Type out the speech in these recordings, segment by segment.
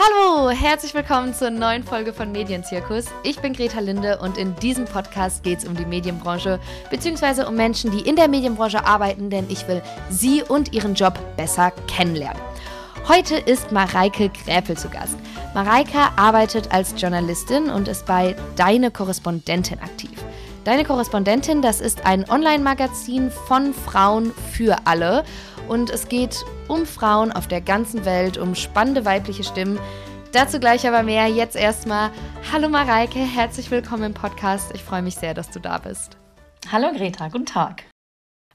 Hallo, herzlich willkommen zur neuen Folge von Medienzirkus. Ich bin Greta Linde und in diesem Podcast geht es um die Medienbranche bzw. um Menschen, die in der Medienbranche arbeiten, denn ich will sie und ihren Job besser kennenlernen. Heute ist Mareike Gräpel zu Gast. Mareike arbeitet als Journalistin und ist bei Deine Korrespondentin aktiv. Deine Korrespondentin, das ist ein Online-Magazin von Frauen für alle und es geht um Frauen auf der ganzen Welt, um spannende weibliche Stimmen. Dazu gleich aber mehr. Jetzt erstmal. Hallo Mareike, herzlich willkommen im Podcast. Ich freue mich sehr, dass du da bist. Hallo Greta, guten Tag.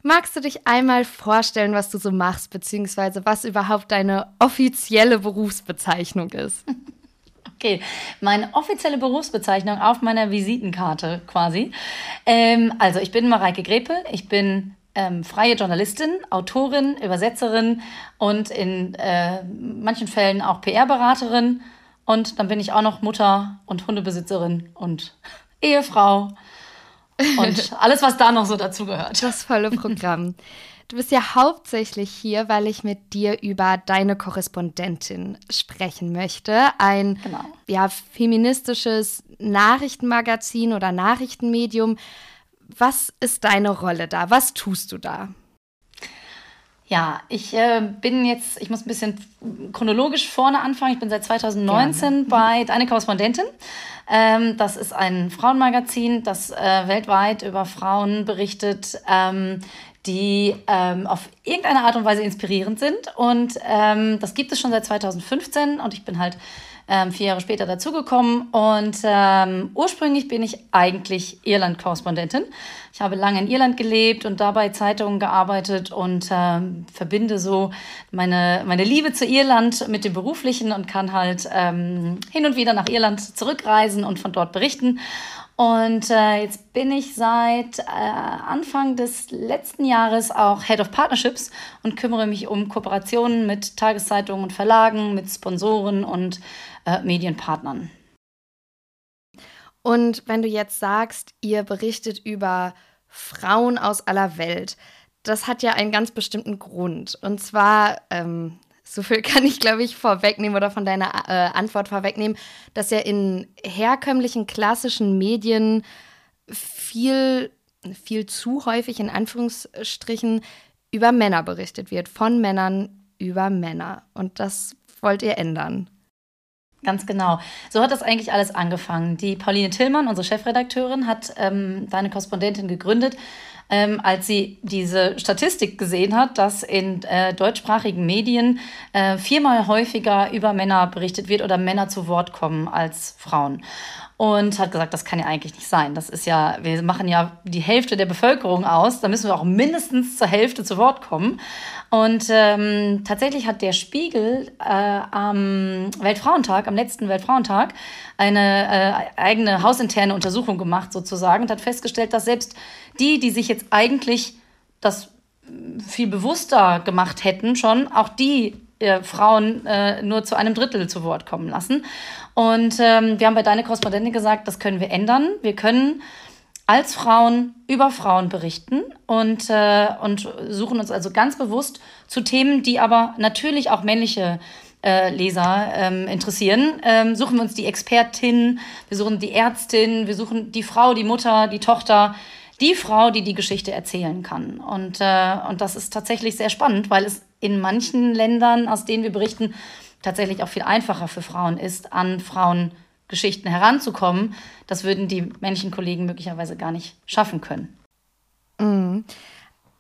Magst du dich einmal vorstellen, was du so machst, beziehungsweise was überhaupt deine offizielle Berufsbezeichnung ist? Okay, meine offizielle Berufsbezeichnung auf meiner Visitenkarte quasi. Ähm, also ich bin Mareike Grepel, ich bin ähm, freie Journalistin, Autorin, Übersetzerin und in äh, manchen Fällen auch PR-Beraterin. Und dann bin ich auch noch Mutter und Hundebesitzerin und Ehefrau und alles, was da noch so dazugehört. Das volle Programm. Du bist ja hauptsächlich hier, weil ich mit dir über deine Korrespondentin sprechen möchte. Ein genau. ja, feministisches Nachrichtenmagazin oder Nachrichtenmedium, was ist deine Rolle da? Was tust du da? Ja, ich äh, bin jetzt, ich muss ein bisschen chronologisch vorne anfangen. Ich bin seit 2019 Gerne. Mhm. bei Deine Korrespondentin. Ähm, das ist ein Frauenmagazin, das äh, weltweit über Frauen berichtet, ähm, die ähm, auf irgendeine Art und Weise inspirierend sind. Und ähm, das gibt es schon seit 2015 und ich bin halt ähm, vier Jahre später dazugekommen. Und ähm, ursprünglich bin ich eigentlich Irland-Korrespondentin. Ich habe lange in Irland gelebt und dabei Zeitungen gearbeitet und ähm, verbinde so meine, meine Liebe zu Irland mit dem Beruflichen und kann halt ähm, hin und wieder nach Irland zurückreisen und von dort berichten. Und äh, jetzt bin ich seit äh, Anfang des letzten Jahres auch Head of Partnerships und kümmere mich um Kooperationen mit Tageszeitungen und Verlagen, mit Sponsoren und äh, Medienpartnern. Und wenn du jetzt sagst, ihr berichtet über Frauen aus aller Welt, das hat ja einen ganz bestimmten Grund. Und zwar, ähm, so viel kann ich, glaube ich, vorwegnehmen oder von deiner äh, Antwort vorwegnehmen, dass ja in herkömmlichen klassischen Medien viel, viel zu häufig in Anführungsstrichen über Männer berichtet wird, von Männern über Männer. Und das wollt ihr ändern. Ganz genau. So hat das eigentlich alles angefangen. Die Pauline Tillmann, unsere Chefredakteurin, hat ähm, deine Korrespondentin gegründet, ähm, als sie diese Statistik gesehen hat, dass in äh, deutschsprachigen Medien äh, viermal häufiger über Männer berichtet wird oder Männer zu Wort kommen als Frauen und hat gesagt, das kann ja eigentlich nicht sein. Das ist ja, wir machen ja die Hälfte der Bevölkerung aus, da müssen wir auch mindestens zur Hälfte zu Wort kommen. Und ähm, tatsächlich hat der Spiegel äh, am Weltfrauentag, am letzten Weltfrauentag, eine äh, eigene hausinterne Untersuchung gemacht sozusagen und hat festgestellt, dass selbst die, die sich jetzt eigentlich das viel bewusster gemacht hätten, schon auch die äh, Frauen äh, nur zu einem Drittel zu Wort kommen lassen. Und ähm, wir haben bei Deine Korrespondentin gesagt, das können wir ändern. Wir können als Frauen über Frauen berichten und, äh, und suchen uns also ganz bewusst zu Themen, die aber natürlich auch männliche äh, Leser ähm, interessieren. Ähm, suchen wir uns die Expertin, wir suchen die Ärztin, wir suchen die Frau, die Mutter, die Tochter, die Frau, die die Geschichte erzählen kann. Und, äh, und das ist tatsächlich sehr spannend, weil es in manchen Ländern, aus denen wir berichten, tatsächlich auch viel einfacher für Frauen ist, an Frauengeschichten heranzukommen. Das würden die männlichen Kollegen möglicherweise gar nicht schaffen können. Mhm.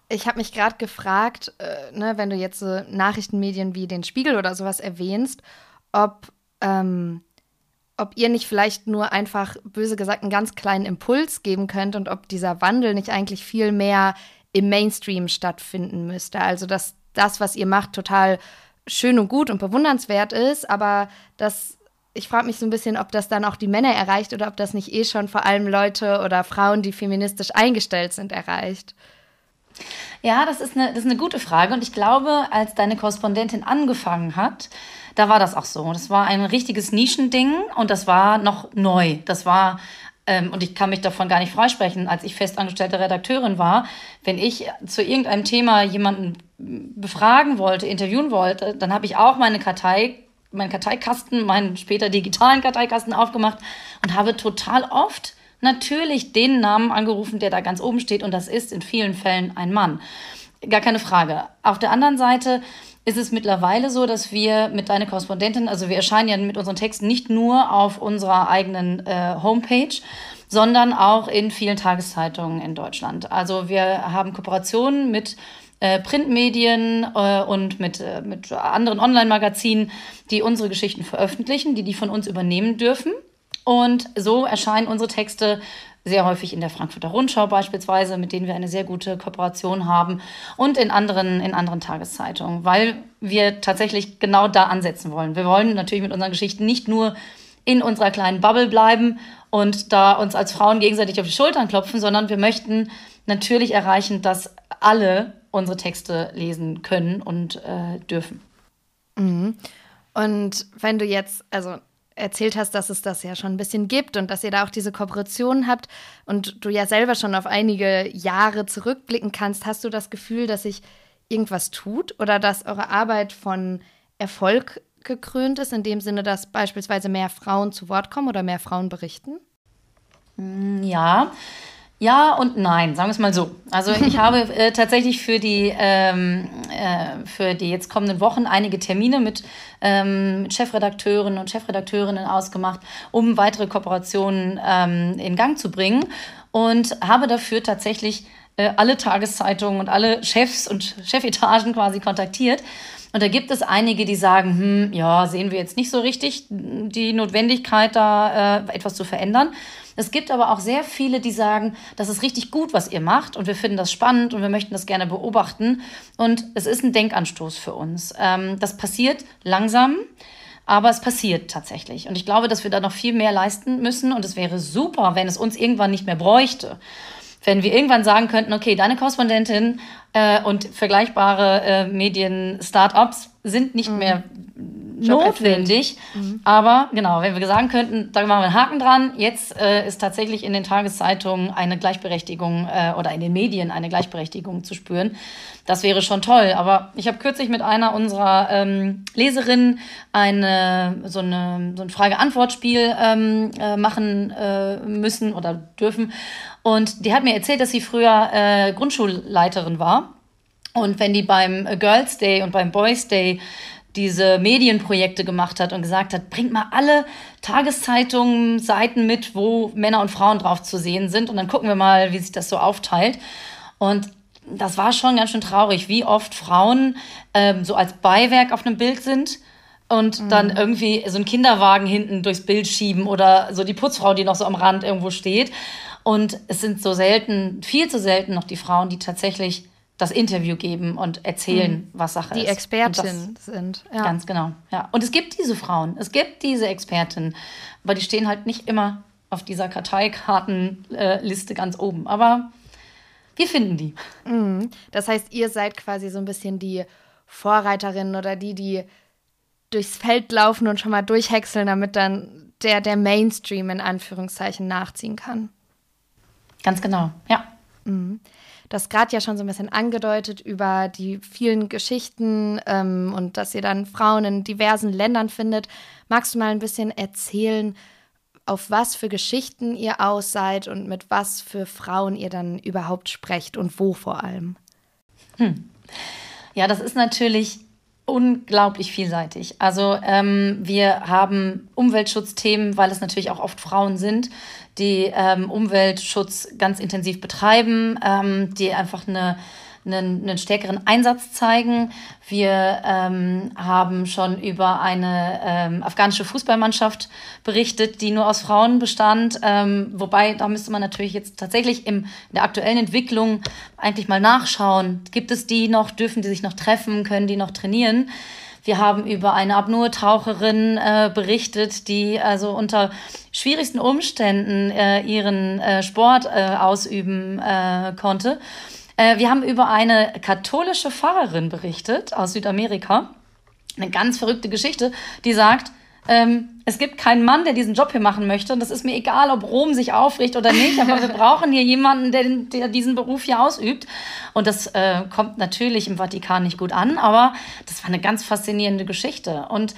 Ich habe mich gerade gefragt, äh, ne, wenn du jetzt so Nachrichtenmedien wie den Spiegel oder sowas erwähnst, ob, ähm, ob ihr nicht vielleicht nur einfach, böse gesagt, einen ganz kleinen Impuls geben könnt und ob dieser Wandel nicht eigentlich viel mehr im Mainstream stattfinden müsste. Also, dass das, was ihr macht, total schön und gut und bewundernswert ist, aber das ich frage mich so ein bisschen, ob das dann auch die Männer erreicht oder ob das nicht eh schon vor allem Leute oder Frauen, die feministisch eingestellt sind, erreicht. Ja, das ist, eine, das ist eine gute Frage. Und ich glaube, als deine Korrespondentin angefangen hat, da war das auch so. Das war ein richtiges Nischending und das war noch neu. Das war ähm, und ich kann mich davon gar nicht freisprechen, als ich festangestellte Redakteurin war, wenn ich zu irgendeinem Thema jemanden befragen wollte, interviewen wollte, dann habe ich auch meine Kartei meinen Karteikasten, meinen später digitalen Karteikasten aufgemacht und habe total oft natürlich den Namen angerufen, der da ganz oben steht. Und das ist in vielen Fällen ein Mann. Gar keine Frage. Auf der anderen Seite ist es mittlerweile so, dass wir mit deiner Korrespondentin, also wir erscheinen ja mit unseren Texten nicht nur auf unserer eigenen äh, Homepage, sondern auch in vielen Tageszeitungen in Deutschland. Also wir haben Kooperationen mit äh, Printmedien äh, und mit, äh, mit anderen Online-Magazinen, die unsere Geschichten veröffentlichen, die die von uns übernehmen dürfen. Und so erscheinen unsere Texte sehr häufig in der Frankfurter Rundschau beispielsweise, mit denen wir eine sehr gute Kooperation haben und in anderen, in anderen Tageszeitungen, weil wir tatsächlich genau da ansetzen wollen. Wir wollen natürlich mit unseren Geschichten nicht nur in unserer kleinen Bubble bleiben und da uns als Frauen gegenseitig auf die Schultern klopfen, sondern wir möchten natürlich erreichen, dass alle unsere Texte lesen können und äh, dürfen. Mhm. Und wenn du jetzt, also erzählt hast, dass es das ja schon ein bisschen gibt und dass ihr da auch diese Kooperation habt und du ja selber schon auf einige Jahre zurückblicken kannst, hast du das Gefühl, dass sich irgendwas tut oder dass eure Arbeit von Erfolg gekrönt ist, in dem Sinne, dass beispielsweise mehr Frauen zu Wort kommen oder mehr Frauen berichten? Mm, ja, ja und nein, sagen wir es mal so. Also ich habe äh, tatsächlich für die, ähm, äh, für die jetzt kommenden Wochen einige Termine mit, ähm, mit Chefredakteuren und Chefredakteurinnen ausgemacht, um weitere Kooperationen ähm, in Gang zu bringen und habe dafür tatsächlich äh, alle Tageszeitungen und alle Chefs und Chefetagen quasi kontaktiert. Und da gibt es einige, die sagen, hm, ja, sehen wir jetzt nicht so richtig die Notwendigkeit, da äh, etwas zu verändern. Es gibt aber auch sehr viele, die sagen, das ist richtig gut, was ihr macht und wir finden das spannend und wir möchten das gerne beobachten. Und es ist ein Denkanstoß für uns. Ähm, das passiert langsam. Aber es passiert tatsächlich. Und ich glaube, dass wir da noch viel mehr leisten müssen. Und es wäre super, wenn es uns irgendwann nicht mehr bräuchte. Wenn wir irgendwann sagen könnten, okay, deine Korrespondentin äh, und vergleichbare äh, Medien-Startups sind nicht mhm. mehr notwendig. Mhm. Aber genau, wenn wir sagen könnten, da machen wir einen Haken dran, jetzt äh, ist tatsächlich in den Tageszeitungen eine Gleichberechtigung äh, oder in den Medien eine Gleichberechtigung zu spüren. Das wäre schon toll. Aber ich habe kürzlich mit einer unserer ähm, Leserinnen eine, so, eine, so ein Frage-Antwort-Spiel ähm, äh, machen äh, müssen oder dürfen. Und die hat mir erzählt, dass sie früher äh, Grundschulleiterin war. Und wenn die beim Girls Day und beim Boys Day diese Medienprojekte gemacht hat und gesagt hat, bringt mal alle Tageszeitungen, Seiten mit, wo Männer und Frauen drauf zu sehen sind und dann gucken wir mal, wie sich das so aufteilt. Und das war schon ganz schön traurig, wie oft Frauen ähm, so als Beiwerk auf einem Bild sind und mhm. dann irgendwie so einen Kinderwagen hinten durchs Bild schieben oder so die Putzfrau, die noch so am Rand irgendwo steht. Und es sind so selten, viel zu selten noch die Frauen, die tatsächlich das Interview geben und erzählen, mhm. was Sache die ist. Die Expertin sind. Ja. Ganz genau, ja. Und es gibt diese Frauen, es gibt diese Expertinnen, aber die stehen halt nicht immer auf dieser Karteikartenliste ganz oben. Aber wir finden die. Mhm. Das heißt, ihr seid quasi so ein bisschen die Vorreiterin oder die, die durchs Feld laufen und schon mal durchhäckseln, damit dann der, der Mainstream in Anführungszeichen nachziehen kann. Ganz genau, ja. Mhm das gerade ja schon so ein bisschen angedeutet über die vielen Geschichten ähm, und dass ihr dann Frauen in diversen Ländern findet. Magst du mal ein bisschen erzählen, auf was für Geschichten ihr aus seid und mit was für Frauen ihr dann überhaupt sprecht und wo vor allem? Hm. Ja, das ist natürlich unglaublich vielseitig. Also ähm, wir haben Umweltschutzthemen, weil es natürlich auch oft Frauen sind, die ähm, Umweltschutz ganz intensiv betreiben, ähm, die einfach eine einen, einen stärkeren Einsatz zeigen. Wir ähm, haben schon über eine ähm, afghanische Fußballmannschaft berichtet, die nur aus Frauen bestand. Ähm, wobei, da müsste man natürlich jetzt tatsächlich im, in der aktuellen Entwicklung eigentlich mal nachschauen. Gibt es die noch? Dürfen die sich noch treffen? Können die noch trainieren? Wir haben über eine Apnoe-Taucherin äh, berichtet, die also unter schwierigsten Umständen äh, ihren äh, Sport äh, ausüben äh, konnte. Äh, wir haben über eine katholische Pfarrerin berichtet aus Südamerika. Eine ganz verrückte Geschichte, die sagt, ähm, es gibt keinen Mann, der diesen Job hier machen möchte. Und das ist mir egal, ob Rom sich aufricht oder nicht. Aber wir brauchen hier jemanden, der, der diesen Beruf hier ausübt. Und das äh, kommt natürlich im Vatikan nicht gut an. Aber das war eine ganz faszinierende Geschichte. Und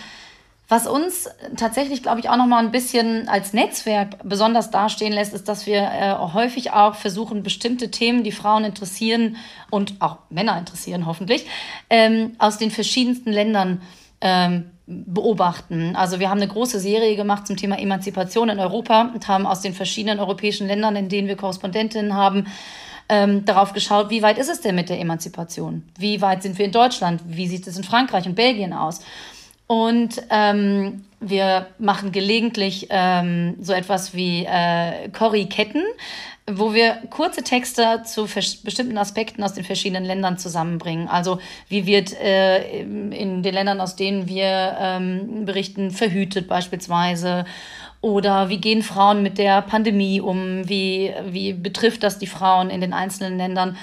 Was uns tatsächlich, glaube ich, auch noch mal ein bisschen als Netzwerk besonders dastehen lässt, ist, dass wir äh, häufig auch versuchen, bestimmte Themen, die Frauen interessieren und auch Männer interessieren, hoffentlich, ähm, aus den verschiedensten Ländern ähm, beobachten. Also wir haben eine große Serie gemacht zum Thema Emanzipation in Europa und haben aus den verschiedenen europäischen Ländern, in denen wir Korrespondentinnen haben, ähm, darauf geschaut, wie weit ist es denn mit der Emanzipation? Wie weit sind wir in Deutschland? Wie sieht es in Frankreich und Belgien aus? Und ähm, wir machen gelegentlich ähm, so etwas wie äh, Corrie-Ketten, wo wir kurze Texte zu bestimmten Aspekten aus den verschiedenen Ländern zusammenbringen. Also wie wird äh, in den Ländern, aus denen wir ähm, berichten, verhütet beispielsweise. Oder wie gehen Frauen mit der Pandemie um? Wie, wie betrifft das die Frauen in den einzelnen Ländern?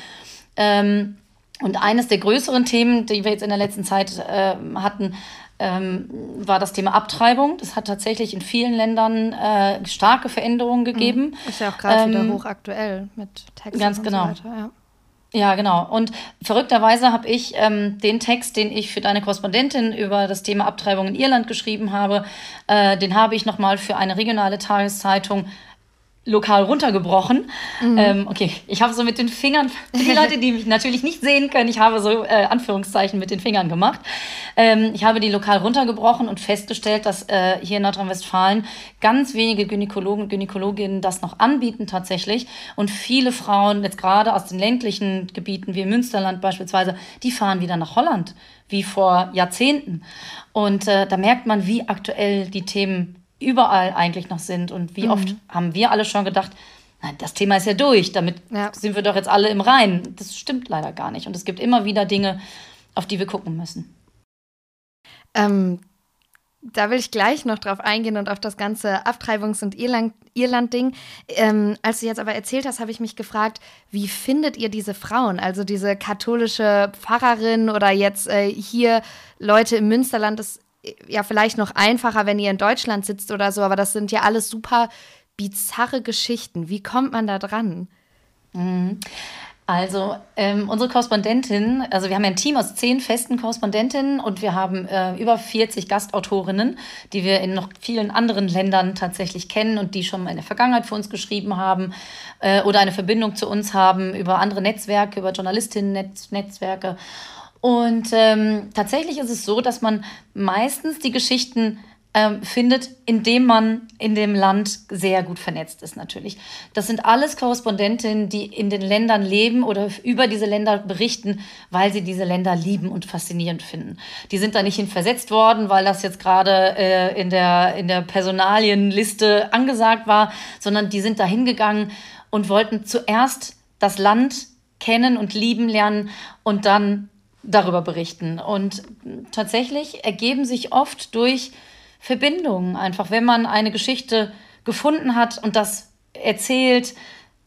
Ähm, und eines der größeren Themen, die wir jetzt in der letzten Zeit äh, hatten, ähm, war das Thema Abtreibung. Das hat tatsächlich in vielen Ländern äh, starke Veränderungen gegeben. Mhm. Ist ja auch gerade ähm, wieder hochaktuell mit Texten ganz und genau. so weiter. Ja. Ja, genau. Und verrückterweise habe ich ähm, den Text, den ich für deine Korrespondentin über das Thema Abtreibung in Irland geschrieben habe, äh, den habe ich nochmal für eine regionale Tageszeitung lokal runtergebrochen. Mhm. Ähm, okay, ich habe so mit den Fingern, für die Leute, die mich natürlich nicht sehen können, ich habe so äh, Anführungszeichen mit den Fingern gemacht. Ähm, ich habe die lokal runtergebrochen und festgestellt, dass äh, hier in Nordrhein-Westfalen ganz wenige Gynäkologen und Gynäkologinnen das noch anbieten tatsächlich. Und viele Frauen, jetzt gerade aus den ländlichen Gebieten wie Münsterland beispielsweise, die fahren wieder nach Holland, wie vor Jahrzehnten. Und äh, da merkt man, wie aktuell die Themen überall eigentlich noch sind. Und wie mhm. oft haben wir alle schon gedacht, na, das Thema ist ja durch, damit ja. sind wir doch jetzt alle im Reinen. Das stimmt leider gar nicht. Und es gibt immer wieder Dinge, auf die wir gucken müssen. Ähm, da will ich gleich noch drauf eingehen und auf das ganze Abtreibungs- und Irland-Ding. Ähm, als du jetzt aber erzählt hast, habe ich mich gefragt, wie findet ihr diese Frauen? Also diese katholische Pfarrerin oder jetzt äh, hier Leute im Münsterland. Das ja vielleicht noch einfacher, wenn ihr in Deutschland sitzt oder so, aber das sind ja alles super bizarre Geschichten. Wie kommt man da dran? Mhm. Also ähm, unsere Korrespondentin, also wir haben ein Team aus zehn festen Korrespondentinnen und wir haben äh, über 40 Gastautorinnen, die wir in noch vielen anderen Ländern tatsächlich kennen und die schon mal in der Vergangenheit für uns geschrieben haben äh, oder eine Verbindung zu uns haben über andere Netzwerke, über Journalistinnen-Netzwerke. Und ähm, tatsächlich ist es so, dass man meistens die Geschichten ähm, findet, indem man in dem Land sehr gut vernetzt ist natürlich. Das sind alles Korrespondentinnen, die in den Ländern leben oder über diese Länder berichten, weil sie diese Länder lieben und faszinierend finden. Die sind da nicht hin versetzt worden, weil das jetzt gerade äh, in, der, in der Personalienliste angesagt war, sondern die sind da hingegangen und wollten zuerst das Land kennen und lieben lernen und dann darüber berichten. Und tatsächlich ergeben sich oft durch Verbindungen einfach, wenn man eine Geschichte gefunden hat und das erzählt,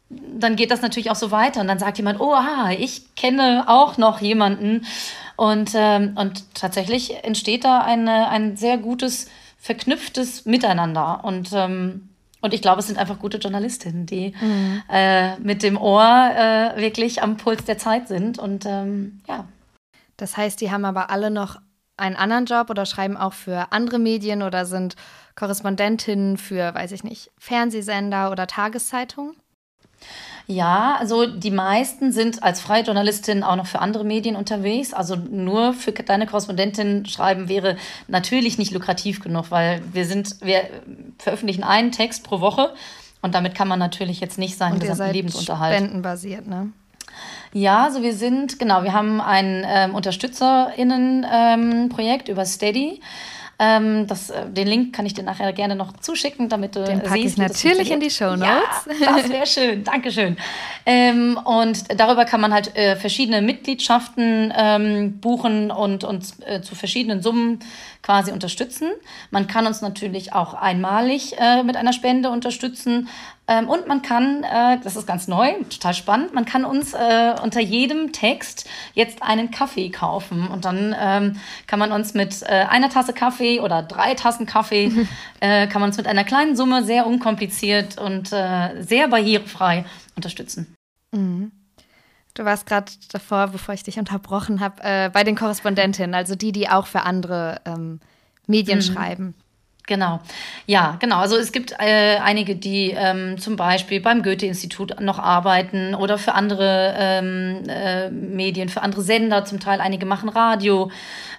dann geht das natürlich auch so weiter. Und dann sagt jemand, oh, ah, ich kenne auch noch jemanden. Und, ähm, und tatsächlich entsteht da eine, ein sehr gutes, verknüpftes Miteinander. Und, ähm, und ich glaube, es sind einfach gute Journalistinnen, die mhm. äh, mit dem Ohr äh, wirklich am Puls der Zeit sind. Und ähm, ja. Das heißt, die haben aber alle noch einen anderen Job oder schreiben auch für andere Medien oder sind Korrespondentinnen für, weiß ich nicht, Fernsehsender oder Tageszeitungen? Ja, also die meisten sind als freie Journalistin auch noch für andere Medien unterwegs. Also nur für deine Korrespondentin schreiben wäre natürlich nicht lukrativ genug, weil wir sind, wir veröffentlichen einen Text pro Woche und damit kann man natürlich jetzt nicht seinen gesamten Lebensunterhalt. Spendenbasiert, ne? Ja, also wir sind, genau, wir haben ein ähm, UnterstützerInnen-Projekt ähm, über Steady. Ähm, das, äh, den Link kann ich dir nachher gerne noch zuschicken, damit du den packe siehst. Ich natürlich in die Show Notes. Ja, das wäre schön. Dankeschön. Ähm, und darüber kann man halt äh, verschiedene Mitgliedschaften ähm, buchen und uns äh, zu verschiedenen Summen quasi unterstützen. Man kann uns natürlich auch einmalig äh, mit einer Spende unterstützen. Ähm, und man kann, äh, das ist ganz neu, total spannend, man kann uns äh, unter jedem Text jetzt einen Kaffee kaufen. Und dann ähm, kann man uns mit äh, einer Tasse Kaffee oder drei Tassen Kaffee, äh, kann man uns mit einer kleinen Summe sehr unkompliziert und äh, sehr barrierefrei unterstützen. Mhm. Du warst gerade davor, bevor ich dich unterbrochen habe, äh, bei den Korrespondentinnen, also die, die auch für andere ähm, Medien mhm. schreiben. Genau, ja, genau. Also es gibt äh, einige, die ähm, zum Beispiel beim Goethe-Institut noch arbeiten oder für andere ähm, äh, Medien, für andere Sender, zum Teil einige machen Radio.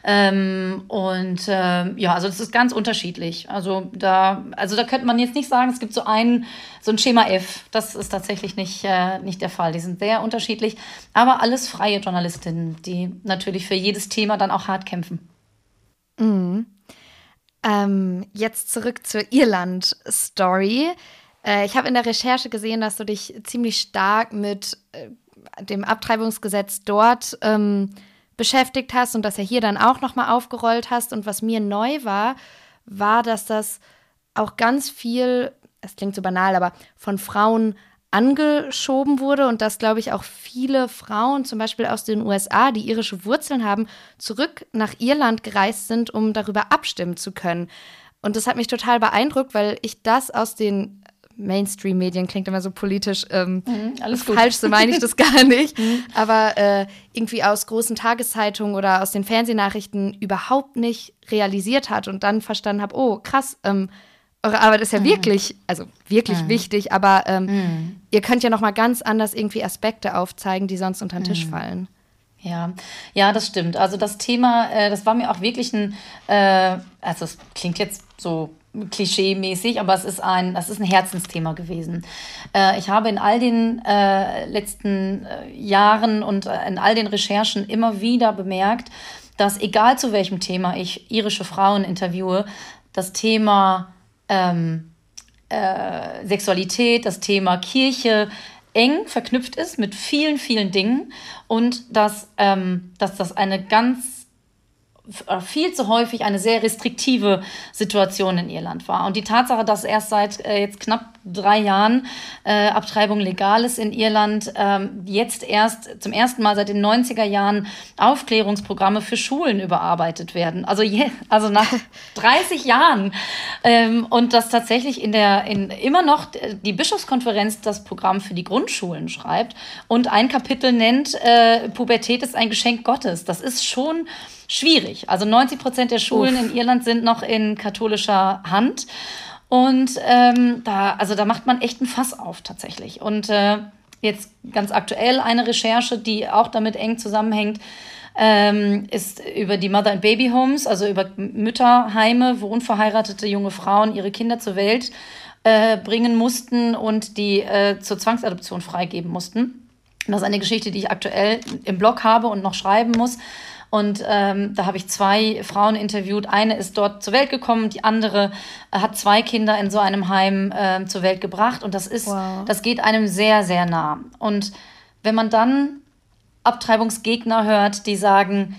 Ähm, und äh, ja, also das ist ganz unterschiedlich. Also da, also da könnte man jetzt nicht sagen, es gibt so ein, so ein Schema F. Das ist tatsächlich nicht, äh, nicht der Fall. Die sind sehr unterschiedlich, aber alles freie Journalistinnen, die natürlich für jedes Thema dann auch hart kämpfen. Mhm. Ähm, jetzt zurück zur Irland-Story. Äh, ich habe in der Recherche gesehen, dass du dich ziemlich stark mit äh, dem Abtreibungsgesetz dort ähm, beschäftigt hast und dass er hier dann auch nochmal aufgerollt hast. Und was mir neu war, war, dass das auch ganz viel, es klingt so banal, aber von Frauen angeschoben wurde und dass, glaube ich, auch viele Frauen, zum Beispiel aus den USA, die irische Wurzeln haben, zurück nach Irland gereist sind, um darüber abstimmen zu können. Und das hat mich total beeindruckt, weil ich das aus den Mainstream-Medien klingt immer so politisch ähm, mhm, alles falsch, so meine ich das gar nicht. Mhm. Aber äh, irgendwie aus großen Tageszeitungen oder aus den Fernsehnachrichten überhaupt nicht realisiert hat und dann verstanden habe, oh krass, ähm, eure Arbeit ist ja mhm. wirklich, also wirklich mhm. wichtig, aber ähm, mhm. ihr könnt ja noch mal ganz anders irgendwie Aspekte aufzeigen, die sonst unter den Tisch mhm. fallen. Ja, ja, das stimmt. Also das Thema, äh, das war mir auch wirklich ein, äh, also es klingt jetzt so klischee-mäßig, aber es ist ein, das ist ein Herzensthema gewesen. Äh, ich habe in all den äh, letzten äh, Jahren und äh, in all den Recherchen immer wieder bemerkt, dass egal zu welchem Thema ich irische Frauen interviewe, das Thema ähm, äh, Sexualität, das Thema Kirche eng verknüpft ist mit vielen, vielen Dingen und dass, ähm, dass das eine ganz viel zu häufig eine sehr restriktive Situation in Irland war. Und die Tatsache, dass erst seit äh, jetzt knapp drei Jahren äh, Abtreibung legal ist in Irland, ähm, jetzt erst zum ersten Mal seit den 90er Jahren Aufklärungsprogramme für Schulen überarbeitet werden. Also, je, also nach 30 Jahren. Ähm, und dass tatsächlich in der, in, immer noch die Bischofskonferenz das Programm für die Grundschulen schreibt und ein Kapitel nennt, äh, Pubertät ist ein Geschenk Gottes. Das ist schon schwierig. Also 90 Prozent der Schulen Uff. in Irland sind noch in katholischer Hand. Und ähm, da, also da macht man echt ein Fass auf tatsächlich. Und äh, jetzt ganz aktuell eine Recherche, die auch damit eng zusammenhängt, ähm, ist über die Mother and Baby Homes, also über Mütterheime, wo unverheiratete junge Frauen ihre Kinder zur Welt äh, bringen mussten und die äh, zur Zwangsadoption freigeben mussten. Das ist eine Geschichte, die ich aktuell im Blog habe und noch schreiben muss. Und ähm, da habe ich zwei Frauen interviewt. Eine ist dort zur Welt gekommen, die andere äh, hat zwei Kinder in so einem Heim äh, zur Welt gebracht. Und das ist, wow. das geht einem sehr, sehr nah. Und wenn man dann Abtreibungsgegner hört, die sagen,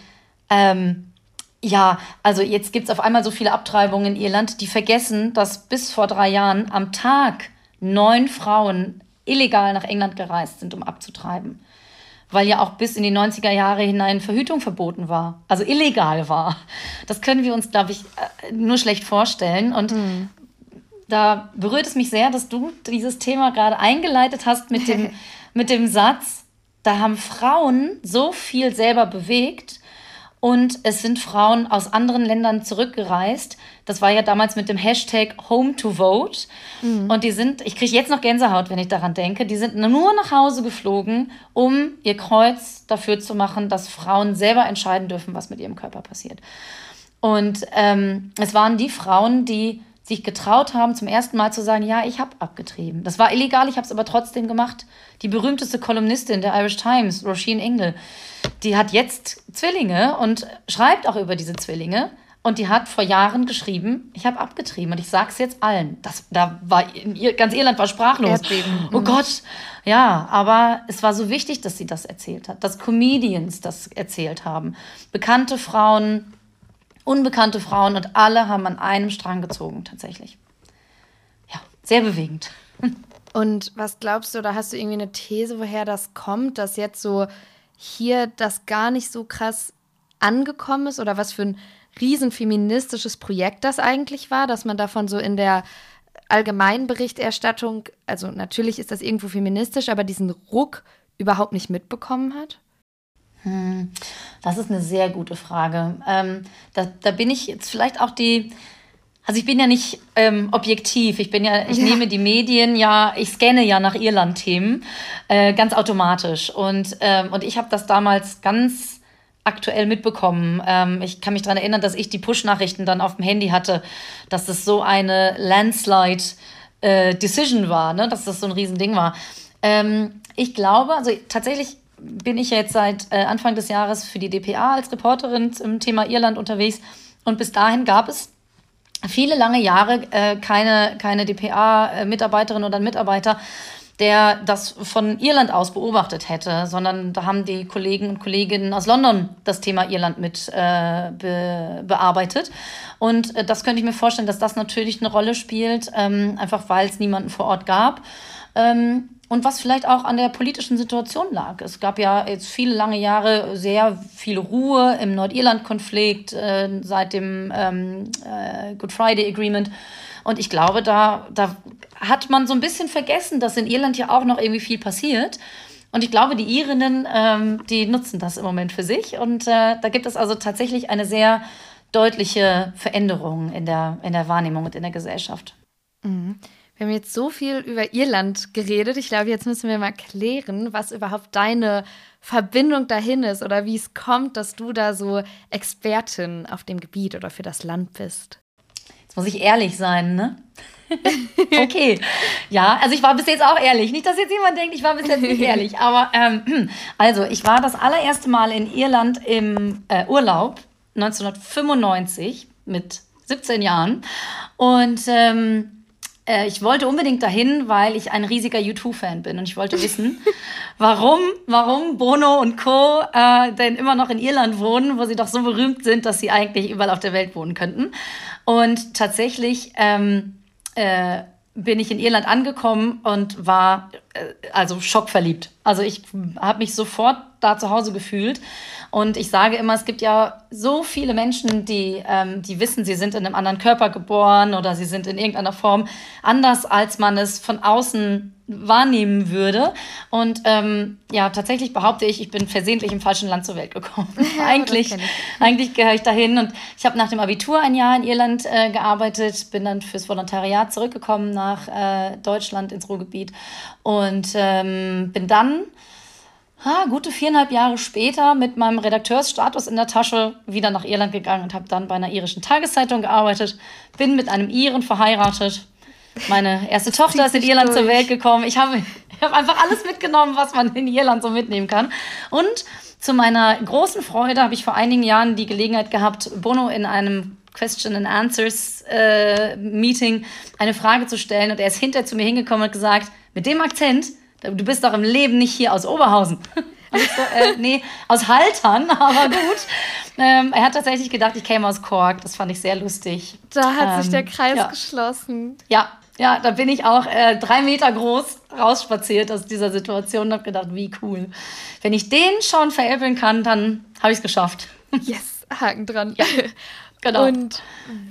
ähm, ja, also jetzt gibt es auf einmal so viele Abtreibungen in Irland, die vergessen, dass bis vor drei Jahren am Tag neun Frauen illegal nach England gereist sind, um abzutreiben weil ja auch bis in die 90er Jahre hinein Verhütung verboten war, also illegal war. Das können wir uns, glaube ich, äh, nur schlecht vorstellen. Und mhm. da berührt es mich sehr, dass du dieses Thema gerade eingeleitet hast mit dem, mit dem Satz, da haben Frauen so viel selber bewegt und es sind Frauen aus anderen Ländern zurückgereist. Das war ja damals mit dem Hashtag Home to Vote. Mhm. Und die sind, ich kriege jetzt noch Gänsehaut, wenn ich daran denke, die sind nur nach Hause geflogen, um ihr Kreuz dafür zu machen, dass Frauen selber entscheiden dürfen, was mit ihrem Körper passiert. Und ähm, es waren die Frauen, die sich getraut haben, zum ersten Mal zu sagen, ja, ich habe abgetrieben. Das war illegal, ich habe es aber trotzdem gemacht. Die berühmteste Kolumnistin der Irish Times, Roisin Engel, die hat jetzt Zwillinge und schreibt auch über diese Zwillinge. Und die hat vor Jahren geschrieben, ich habe abgetrieben und ich sage es jetzt allen. Das, da war ganz Irland war sprachlos. Erdbeben. Oh Gott. Ja, aber es war so wichtig, dass sie das erzählt hat, dass Comedians das erzählt haben. Bekannte Frauen, unbekannte Frauen und alle haben an einem Strang gezogen, tatsächlich. Ja, sehr bewegend. Und was glaubst du, da hast du irgendwie eine These, woher das kommt, dass jetzt so hier das gar nicht so krass angekommen ist oder was für ein riesen feministisches Projekt das eigentlich war, dass man davon so in der allgemeinen Berichterstattung, also natürlich ist das irgendwo feministisch, aber diesen Ruck überhaupt nicht mitbekommen hat? Hm, das ist eine sehr gute Frage. Ähm, da, da bin ich jetzt vielleicht auch die, also ich bin ja nicht ähm, objektiv. Ich bin ja, ich ja. nehme die Medien ja, ich scanne ja nach Irland-Themen äh, ganz automatisch. Und, ähm, und ich habe das damals ganz aktuell mitbekommen. Ähm, ich kann mich daran erinnern, dass ich die Push-Nachrichten dann auf dem Handy hatte, dass das so eine Landslide äh, Decision war, ne? dass das so ein Riesending war. Ähm, ich glaube, also tatsächlich bin ich jetzt seit äh, Anfang des Jahres für die DPA als Reporterin zum Thema Irland unterwegs. Und bis dahin gab es viele lange Jahre äh, keine, keine DPA-Mitarbeiterin oder Mitarbeiter, der das von Irland aus beobachtet hätte, sondern da haben die Kollegen und Kolleginnen aus London das Thema Irland mit äh, be bearbeitet. Und äh, das könnte ich mir vorstellen, dass das natürlich eine Rolle spielt, ähm, einfach weil es niemanden vor Ort gab. Ähm, und was vielleicht auch an der politischen Situation lag. Es gab ja jetzt viele lange Jahre sehr viel Ruhe im Nordirland-Konflikt äh, seit dem ähm, äh, Good Friday Agreement. Und ich glaube, da, da hat man so ein bisschen vergessen, dass in Irland ja auch noch irgendwie viel passiert. Und ich glaube, die Irinnen, ähm, die nutzen das im Moment für sich. Und äh, da gibt es also tatsächlich eine sehr deutliche Veränderung in der, in der Wahrnehmung und in der Gesellschaft. Mhm. Wir haben jetzt so viel über Irland geredet. Ich glaube, jetzt müssen wir mal klären, was überhaupt deine Verbindung dahin ist oder wie es kommt, dass du da so Expertin auf dem Gebiet oder für das Land bist. Jetzt muss ich ehrlich sein, ne? okay. Ja, also ich war bis jetzt auch ehrlich. Nicht, dass jetzt jemand denkt, ich war bis jetzt nicht ehrlich. Aber ähm, also, ich war das allererste Mal in Irland im äh, Urlaub 1995 mit 17 Jahren. Und ähm, äh, ich wollte unbedingt dahin, weil ich ein riesiger U2-Fan bin und ich wollte wissen, warum, warum Bono und Co. Äh, denn immer noch in Irland wohnen, wo sie doch so berühmt sind, dass sie eigentlich überall auf der Welt wohnen könnten. Und tatsächlich ähm, äh, bin ich in Irland angekommen und war äh, also schockverliebt. Also ich habe mich sofort da zu Hause gefühlt. Und ich sage immer, es gibt ja so viele Menschen, die, ähm, die wissen, sie sind in einem anderen Körper geboren oder sie sind in irgendeiner Form anders, als man es von außen wahrnehmen würde. Und ähm, ja, tatsächlich behaupte ich, ich bin versehentlich im falschen Land zur Welt gekommen. Ja, eigentlich eigentlich gehöre ich dahin. Und ich habe nach dem Abitur ein Jahr in Irland äh, gearbeitet, bin dann fürs Volontariat zurückgekommen nach äh, Deutschland ins Ruhrgebiet und ähm, bin dann ha, gute viereinhalb Jahre später mit meinem Redakteursstatus in der Tasche wieder nach Irland gegangen und habe dann bei einer irischen Tageszeitung gearbeitet, bin mit einem Iren verheiratet. Meine erste Tochter ist in Irland durch. zur Welt gekommen. Ich habe ich einfach alles mitgenommen, was man in Irland so mitnehmen kann. Und zu meiner großen Freude habe ich vor einigen Jahren die Gelegenheit gehabt, Bono in einem Question and Answers äh, Meeting eine Frage zu stellen. Und er ist hinter zu mir hingekommen und gesagt, mit dem Akzent Du bist doch im Leben nicht hier aus Oberhausen. So, äh, nee, aus Haltern, aber gut. Ähm, er hat tatsächlich gedacht, ich käme aus Kork. Das fand ich sehr lustig. Da hat ähm, sich der Kreis ja. geschlossen. Ja, ja, da bin ich auch äh, drei Meter groß rausspaziert aus dieser Situation und habe gedacht, wie cool. Wenn ich den schon veräppeln kann, dann habe ich es geschafft. Yes, Haken dran. Ja, genau. Und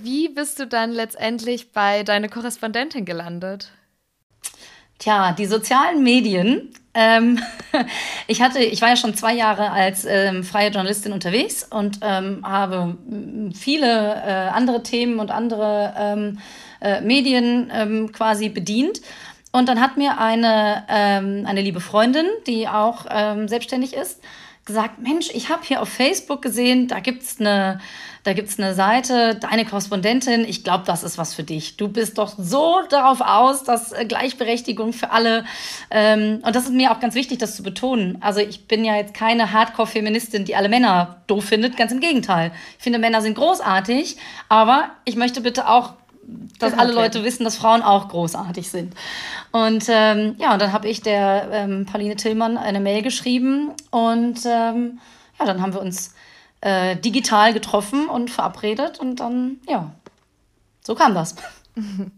wie bist du dann letztendlich bei deiner Korrespondentin gelandet? Tja, die sozialen Medien. Ähm, ich hatte, ich war ja schon zwei Jahre als ähm, freie Journalistin unterwegs und ähm, habe viele äh, andere Themen und andere ähm, äh, Medien ähm, quasi bedient. Und dann hat mir eine, ähm, eine liebe Freundin, die auch selbstständig ist, gesagt, Mensch, ich habe hier auf Facebook gesehen, da gibt's eine da gibt's eine Seite, deine Korrespondentin, ich glaube, das ist was für dich. Du bist doch so darauf aus, dass äh, Gleichberechtigung für alle, ähm, und das ist mir auch ganz wichtig, das zu betonen. Also ich bin ja jetzt keine Hardcore-Feministin, die alle Männer doof findet, ganz im Gegenteil. Ich finde, Männer sind großartig, aber ich möchte bitte auch dass alle Leute wissen, dass Frauen auch großartig sind. Und ähm, ja, und dann habe ich der ähm, Pauline Tillmann eine Mail geschrieben und ähm, ja, dann haben wir uns äh, digital getroffen und verabredet und dann, ja, so kam das.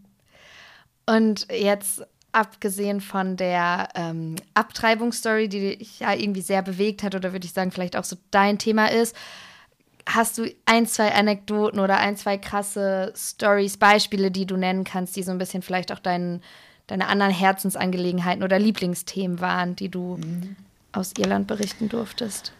Und jetzt abgesehen von der ähm, Abtreibungsstory, die dich ja irgendwie sehr bewegt hat oder würde ich sagen, vielleicht auch so dein Thema ist, hast du ein, zwei Anekdoten oder ein, zwei krasse Stories, Beispiele, die du nennen kannst, die so ein bisschen vielleicht auch dein, deine anderen Herzensangelegenheiten oder Lieblingsthemen waren, die du mhm. aus Irland berichten durftest?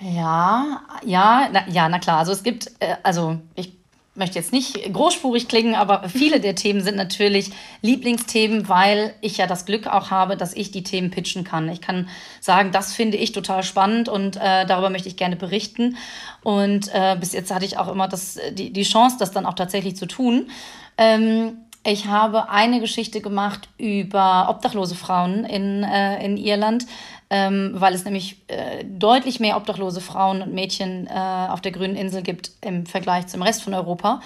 Ja, ja, na, ja, na klar. Also es gibt, äh, also ich möchte jetzt nicht großspurig klingen, aber viele der Themen sind natürlich Lieblingsthemen, weil ich ja das Glück auch habe, dass ich die Themen pitchen kann. Ich kann sagen, das finde ich total spannend und äh, darüber möchte ich gerne berichten. Und äh, bis jetzt hatte ich auch immer das, die, die Chance, das dann auch tatsächlich zu tun. Ähm, ich habe eine Geschichte gemacht über obdachlose Frauen in, äh, in Irland, ähm, weil es nämlich äh, deutlich mehr obdachlose Frauen und Mädchen äh, auf der grünen Insel gibt im Vergleich zum Rest von Europa.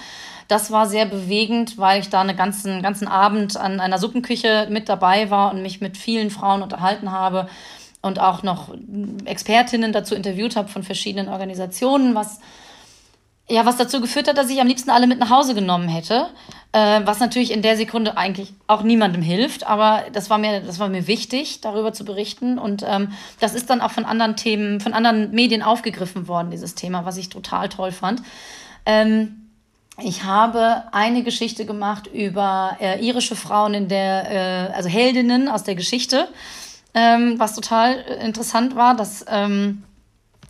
Das war sehr bewegend, weil ich da einen ganzen, ganzen Abend an einer Suppenküche mit dabei war und mich mit vielen Frauen unterhalten habe und auch noch Expertinnen dazu interviewt habe von verschiedenen Organisationen, was ja, was dazu geführt hat, dass ich am liebsten alle mit nach Hause genommen hätte. Äh, was natürlich in der Sekunde eigentlich auch niemandem hilft, aber das war mir, das war mir wichtig, darüber zu berichten. Und ähm, das ist dann auch von anderen Themen, von anderen Medien aufgegriffen worden, dieses Thema, was ich total toll fand. Ähm, ich habe eine Geschichte gemacht über äh, irische Frauen in der, äh, also Heldinnen aus der Geschichte, ähm, was total interessant war, dass ähm,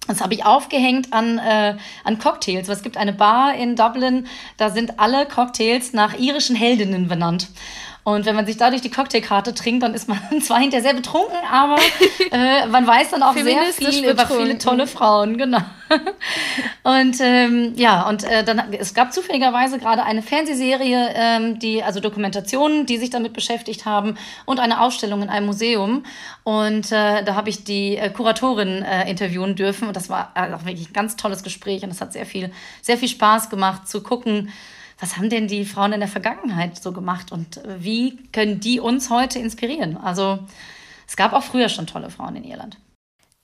das habe ich aufgehängt an, äh, an Cocktails. Es gibt eine Bar in Dublin, da sind alle Cocktails nach irischen Heldinnen benannt. Und wenn man sich dadurch die Cocktailkarte trinkt, dann ist man zwar hinterher sehr betrunken, aber äh, man weiß dann auch sehr viel über viele tolle Frauen, genau. und ähm, ja, und äh, dann es gab zufälligerweise gerade eine Fernsehserie, ähm, die also Dokumentationen, die sich damit beschäftigt haben und eine Ausstellung in einem Museum. Und äh, da habe ich die äh, Kuratorin äh, interviewen dürfen und das war äh, auch wirklich ein ganz tolles Gespräch und es hat sehr viel, sehr viel Spaß gemacht zu gucken was haben denn die Frauen in der Vergangenheit so gemacht und äh, wie können die uns heute inspirieren? Also es gab auch früher schon tolle Frauen in Irland.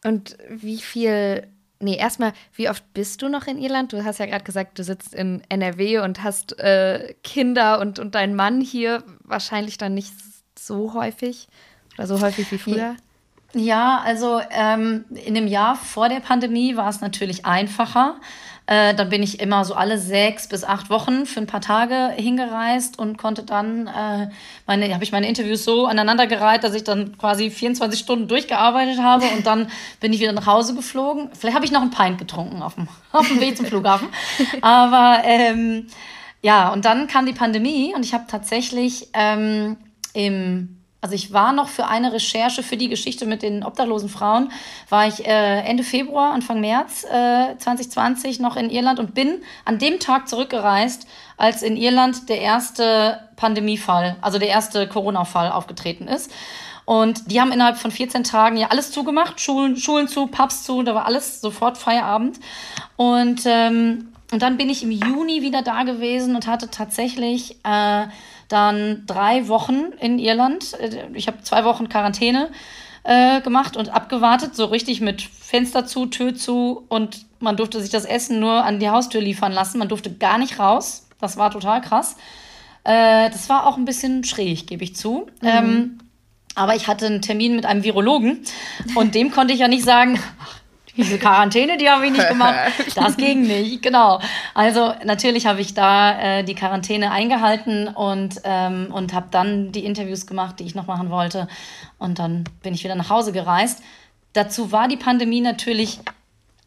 Und wie viel, nee, erstmal, wie oft bist du noch in Irland? Du hast ja gerade gesagt, du sitzt in NRW und hast äh, Kinder und, und deinen Mann hier wahrscheinlich dann nicht so häufig oder so häufig wie früher. Ja, also ähm, in dem Jahr vor der Pandemie war es natürlich einfacher. Äh, dann bin ich immer so alle sechs bis acht Wochen für ein paar Tage hingereist und konnte dann, äh, meine, habe ich meine Interviews so aneinandergereiht, dass ich dann quasi 24 Stunden durchgearbeitet habe und dann bin ich wieder nach Hause geflogen. Vielleicht habe ich noch ein Pint getrunken auf dem, auf dem Weg zum Flughafen. Aber ähm, ja, und dann kam die Pandemie und ich habe tatsächlich ähm, im also ich war noch für eine Recherche für die Geschichte mit den obdachlosen Frauen, war ich äh, Ende Februar, Anfang März äh, 2020 noch in Irland und bin an dem Tag zurückgereist, als in Irland der erste Pandemiefall, also der erste Corona-Fall aufgetreten ist. Und die haben innerhalb von 14 Tagen ja alles zugemacht, Schulen, Schulen zu, Pubs zu, da war alles sofort Feierabend. Und, ähm, und dann bin ich im Juni wieder da gewesen und hatte tatsächlich äh, dann drei Wochen in Irland. Äh, ich habe zwei Wochen Quarantäne äh, gemacht und abgewartet, so richtig mit Fenster zu, Tür zu und man durfte sich das Essen nur an die Haustür liefern lassen. Man durfte gar nicht raus. Das war total krass. Äh, das war auch ein bisschen schräg, gebe ich zu. Mhm. Ähm, aber ich hatte einen Termin mit einem Virologen und dem konnte ich ja nicht sagen, diese Quarantäne, die habe ich nicht gemacht. Das ging nicht, genau. Also natürlich habe ich da äh, die Quarantäne eingehalten und, ähm, und habe dann die Interviews gemacht, die ich noch machen wollte. Und dann bin ich wieder nach Hause gereist. Dazu war die Pandemie natürlich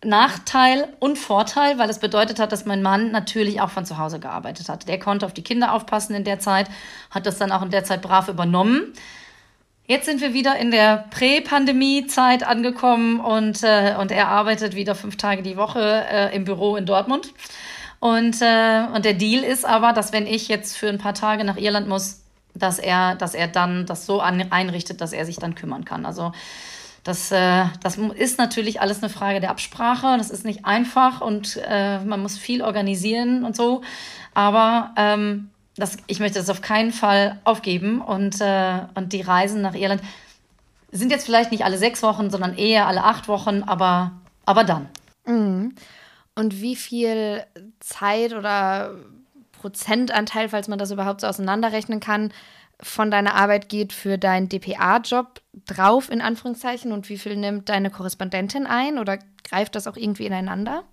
Nachteil und Vorteil, weil es bedeutet hat, dass mein Mann natürlich auch von zu Hause gearbeitet hat. Der konnte auf die Kinder aufpassen in der Zeit, hat das dann auch in der Zeit brav übernommen. Jetzt sind wir wieder in der Prä-Pandemie-Zeit angekommen und, äh, und er arbeitet wieder fünf Tage die Woche äh, im Büro in Dortmund. Und, äh, und der Deal ist aber, dass wenn ich jetzt für ein paar Tage nach Irland muss, dass er, dass er dann das so an, einrichtet, dass er sich dann kümmern kann. Also das, äh, das ist natürlich alles eine Frage der Absprache. Das ist nicht einfach und äh, man muss viel organisieren und so. Aber ähm, das, ich möchte das auf keinen Fall aufgeben. Und, äh, und die Reisen nach Irland sind jetzt vielleicht nicht alle sechs Wochen, sondern eher alle acht Wochen, aber, aber dann. Mhm. Und wie viel Zeit oder Prozentanteil, falls man das überhaupt so auseinanderrechnen kann, von deiner Arbeit geht für deinen DPA-Job drauf, in Anführungszeichen, und wie viel nimmt deine Korrespondentin ein oder greift das auch irgendwie ineinander?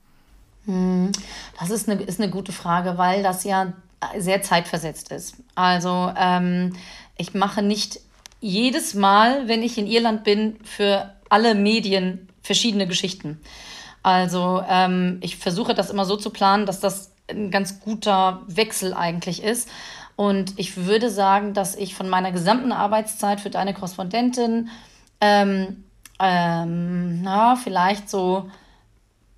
Hm, das ist eine, ist eine gute Frage, weil das ja sehr zeitversetzt ist. Also ähm, ich mache nicht jedes Mal, wenn ich in Irland bin, für alle Medien verschiedene Geschichten. Also ähm, ich versuche das immer so zu planen, dass das ein ganz guter Wechsel eigentlich ist. Und ich würde sagen, dass ich von meiner gesamten Arbeitszeit für deine Korrespondentin ähm, ähm, na, vielleicht so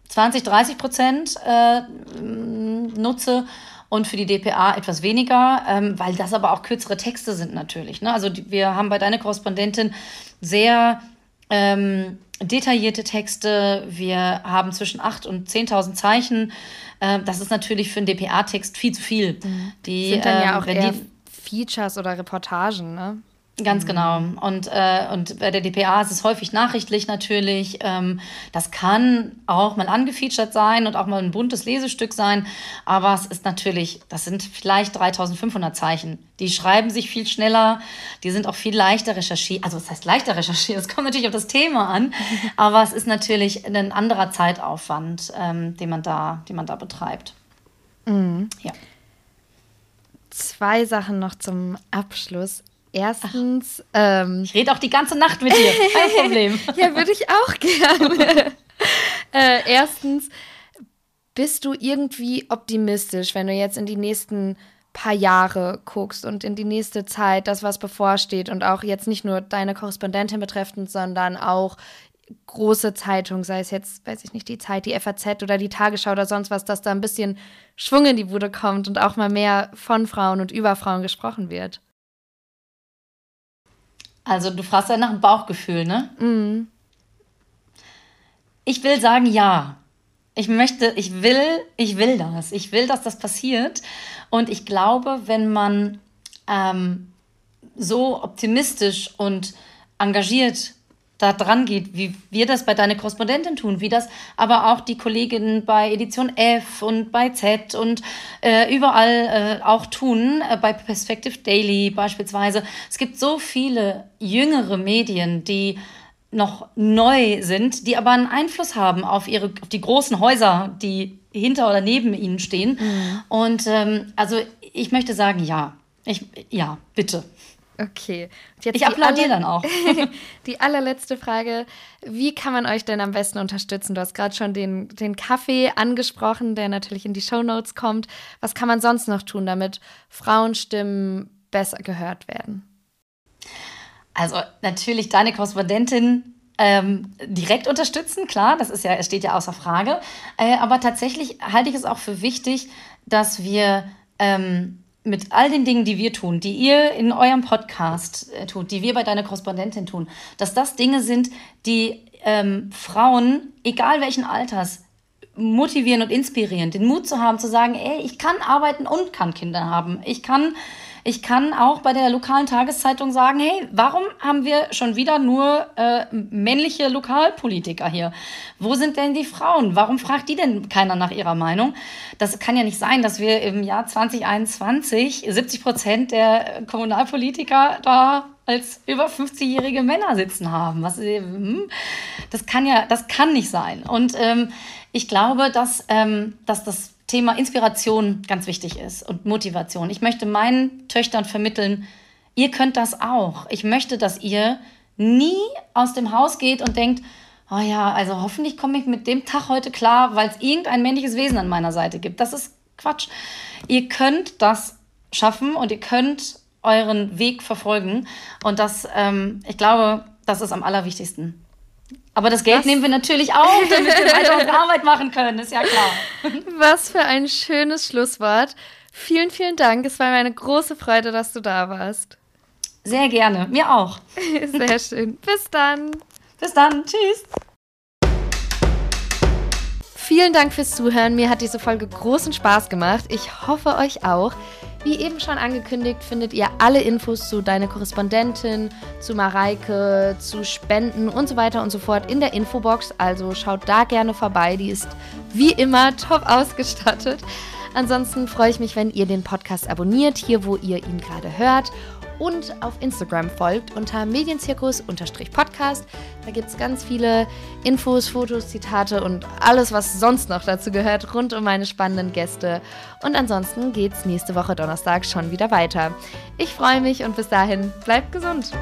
20, 30 Prozent äh, nutze und für die DPA etwas weniger, ähm, weil das aber auch kürzere Texte sind natürlich. Ne? Also die, wir haben bei deiner Korrespondentin sehr ähm, detaillierte Texte. Wir haben zwischen 8.000 und 10.000 Zeichen. Äh, das ist natürlich für einen DPA-Text viel zu viel. Mhm. Die sind dann ja ähm, auch eher Features oder Reportagen, ne? Ganz mhm. genau. Und, äh, und bei der DPA ist es häufig nachrichtlich natürlich. Ähm, das kann auch mal angefeatured sein und auch mal ein buntes Lesestück sein. Aber es ist natürlich, das sind vielleicht 3500 Zeichen. Die schreiben sich viel schneller. Die sind auch viel leichter recherchiert. Also, es heißt leichter recherchiert. Es kommt natürlich auf das Thema an. aber es ist natürlich ein anderer Zeitaufwand, ähm, den, man da, den man da betreibt. Mhm. Ja. Zwei Sachen noch zum Abschluss. Erstens. Ähm, ich rede auch die ganze Nacht mit dir, kein Problem. ja, würde ich auch gerne. äh, erstens, bist du irgendwie optimistisch, wenn du jetzt in die nächsten paar Jahre guckst und in die nächste Zeit, das, was bevorsteht und auch jetzt nicht nur deine Korrespondentin betreffend, sondern auch große Zeitungen, sei es jetzt, weiß ich nicht, die Zeit, die FAZ oder die Tagesschau oder sonst was, dass da ein bisschen Schwung in die Bude kommt und auch mal mehr von Frauen und über Frauen gesprochen wird? Also du fragst ja nach dem Bauchgefühl, ne? Mhm. Ich will sagen ja. Ich möchte, ich will, ich will das. Ich will, dass das passiert. Und ich glaube, wenn man ähm, so optimistisch und engagiert da dran geht, wie wir das bei deiner Korrespondentin tun, wie das aber auch die Kolleginnen bei Edition F und bei Z und äh, überall äh, auch tun, äh, bei Perspective Daily beispielsweise. Es gibt so viele jüngere Medien, die noch neu sind, die aber einen Einfluss haben auf ihre, auf die großen Häuser, die hinter oder neben ihnen stehen. Mhm. Und ähm, also ich möchte sagen, ja. Ich, ja, bitte. Okay. ich applaudiere dann auch. die allerletzte Frage. Wie kann man euch denn am besten unterstützen? Du hast gerade schon den, den Kaffee angesprochen, der natürlich in die Show Notes kommt. Was kann man sonst noch tun, damit Frauenstimmen besser gehört werden? Also natürlich deine Korrespondentin ähm, direkt unterstützen, klar, das ist ja, es steht ja außer Frage. Äh, aber tatsächlich halte ich es auch für wichtig, dass wir ähm, mit all den Dingen, die wir tun, die ihr in eurem Podcast äh, tut, die wir bei deiner Korrespondentin tun, dass das Dinge sind, die ähm, Frauen, egal welchen Alters, motivieren und inspirieren, den Mut zu haben, zu sagen, ey, ich kann arbeiten und kann Kinder haben. Ich kann ich kann auch bei der lokalen Tageszeitung sagen, hey, warum haben wir schon wieder nur äh, männliche Lokalpolitiker hier? Wo sind denn die Frauen? Warum fragt die denn keiner nach ihrer Meinung? Das kann ja nicht sein, dass wir im Jahr 2021 70 Prozent der Kommunalpolitiker da als über 50-jährige Männer sitzen haben. Was, hm? das kann ja, das kann nicht sein. Und ähm, ich glaube, dass, ähm, dass das Thema Inspiration ganz wichtig ist und Motivation. Ich möchte meinen Töchtern vermitteln, ihr könnt das auch. Ich möchte, dass ihr nie aus dem Haus geht und denkt, oh ja, also hoffentlich komme ich mit dem Tag heute klar, weil es irgendein männliches Wesen an meiner Seite gibt. Das ist Quatsch. Ihr könnt das schaffen und ihr könnt euren Weg verfolgen. Und das, ähm, ich glaube, das ist am allerwichtigsten. Aber das Geld Was? nehmen wir natürlich auch, damit wir weiter unsere Arbeit machen können, ist ja klar. Was für ein schönes Schlusswort. Vielen, vielen Dank. Es war mir eine große Freude, dass du da warst. Sehr gerne. Mir auch. Sehr schön. Bis dann. Bis dann. Tschüss. Vielen Dank fürs Zuhören. Mir hat diese Folge großen Spaß gemacht. Ich hoffe euch auch. Wie eben schon angekündigt, findet ihr alle Infos zu deiner Korrespondentin, zu Mareike, zu Spenden und so weiter und so fort in der Infobox. Also schaut da gerne vorbei. Die ist wie immer top ausgestattet. Ansonsten freue ich mich, wenn ihr den Podcast abonniert, hier wo ihr ihn gerade hört und auf Instagram folgt unter Medienzirkus-Podcast. Da gibt es ganz viele Infos, Fotos, Zitate und alles, was sonst noch dazu gehört, rund um meine spannenden Gäste. Und ansonsten geht es nächste Woche Donnerstag schon wieder weiter. Ich freue mich und bis dahin bleibt gesund.